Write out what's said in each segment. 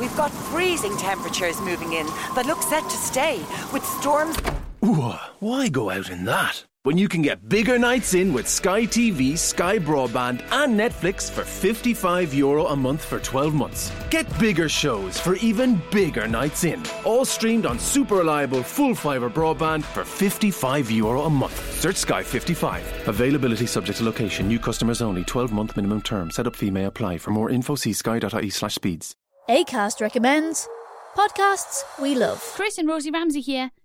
We've got freezing temperatures moving in that look set to stay, with storms. Ooh, why go out in that? When you can get bigger nights in with Sky TV, Sky Broadband, and Netflix for 55 euro a month for 12 months. Get bigger shows for even bigger nights in. All streamed on super reliable full fibre broadband for 55 euro a month. Search Sky 55. Availability subject to location. New customers only. 12 month minimum term. Setup fee may apply. For more info, see sky.ie slash speeds. ACAST recommends podcasts we love. Chris and Rosie Ramsey here.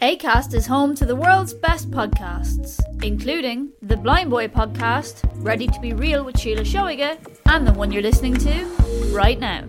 ACAST is home to the world's best podcasts, including the Blindboy podcast, Ready to Be Real with Sheila Shoiga, and the one you're listening to right now.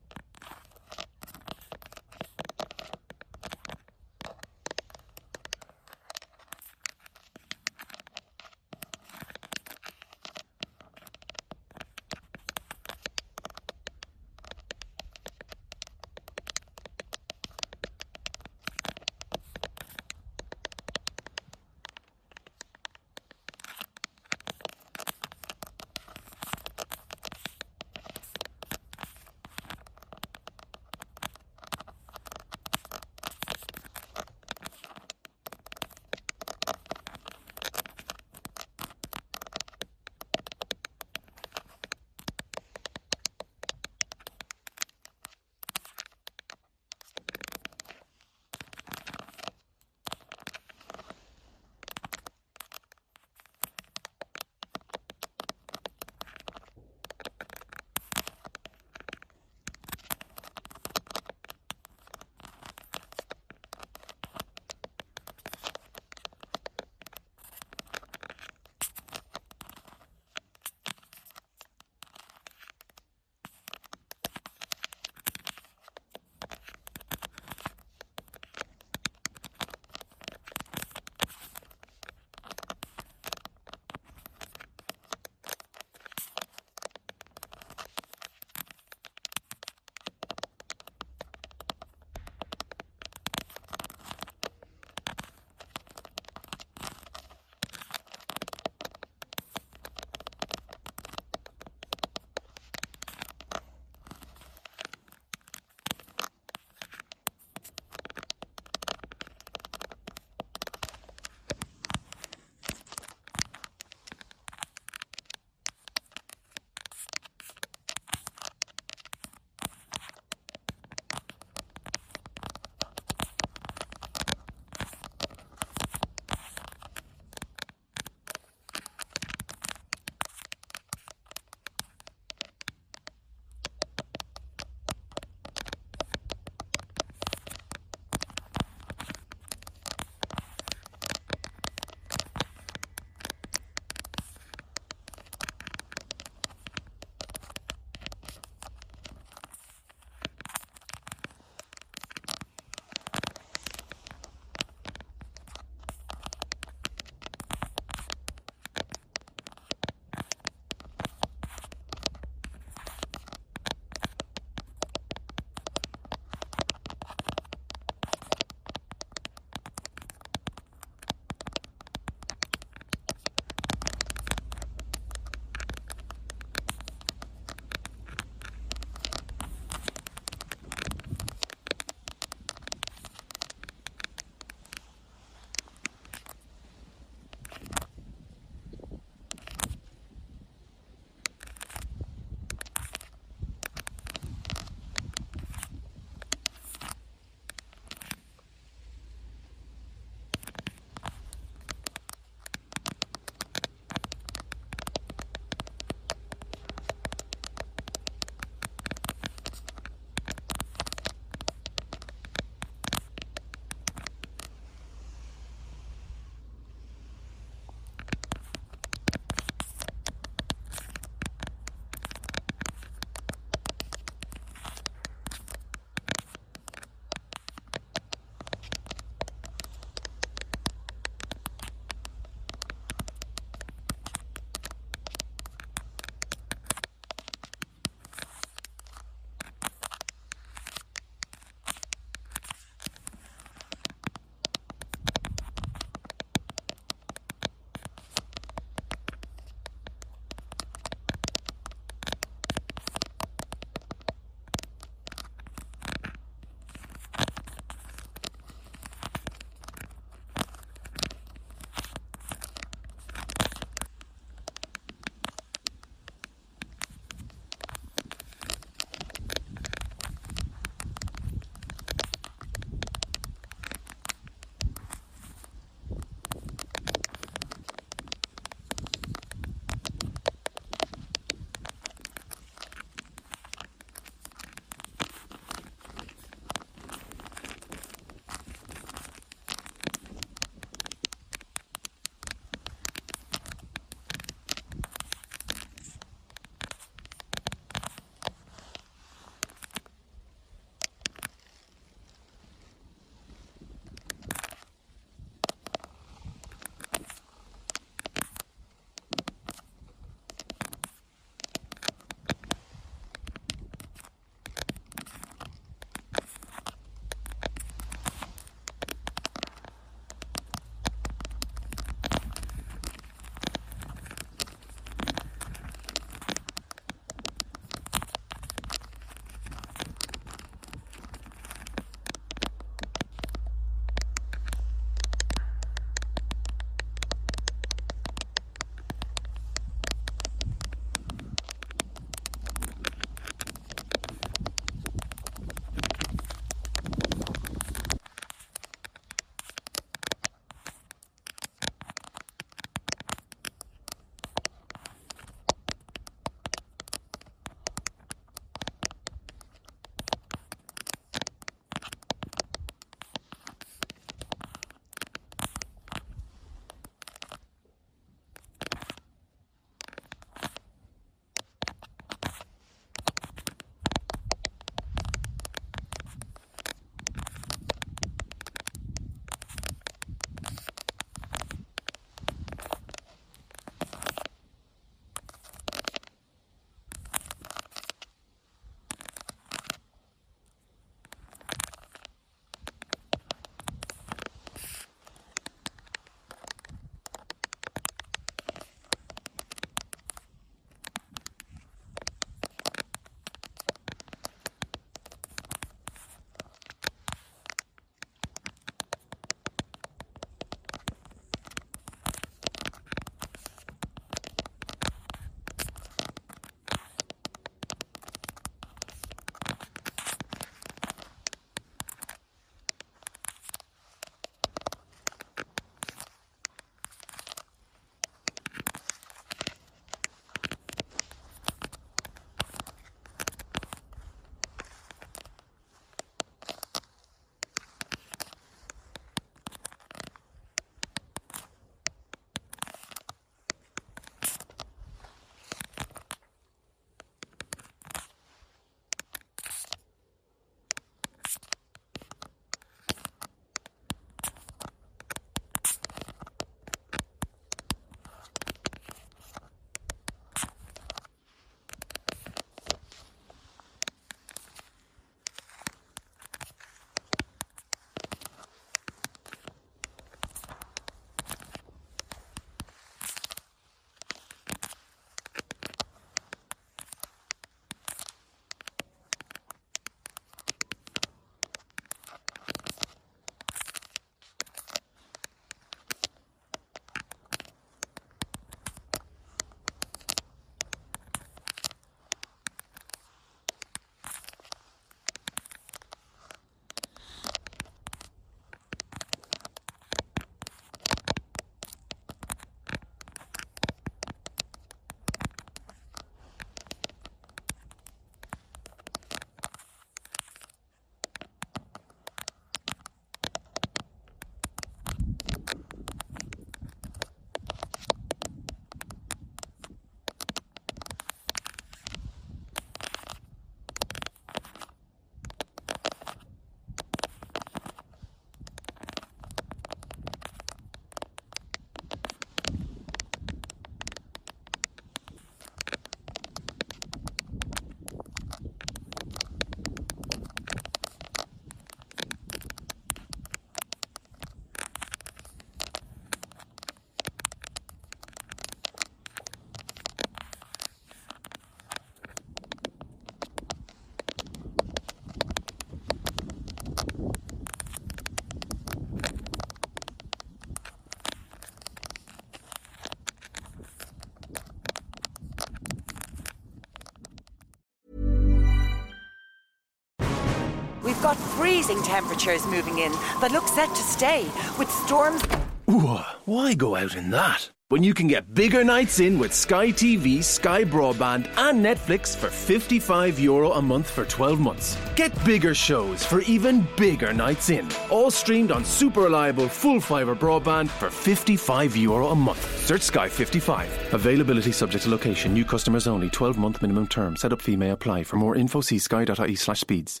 We've got freezing temperatures moving in that look set to stay, with storms. Ooh, why go out in that? When you can get bigger nights in with Sky TV, Sky Broadband, and Netflix for 55 euro a month for 12 months. Get bigger shows for even bigger nights in. All streamed on super reliable full fibre broadband for 55 euro a month. Search Sky 55. Availability subject to location. New customers only. 12 month minimum term. Setup fee may apply. For more info, see sky.ie slash speeds.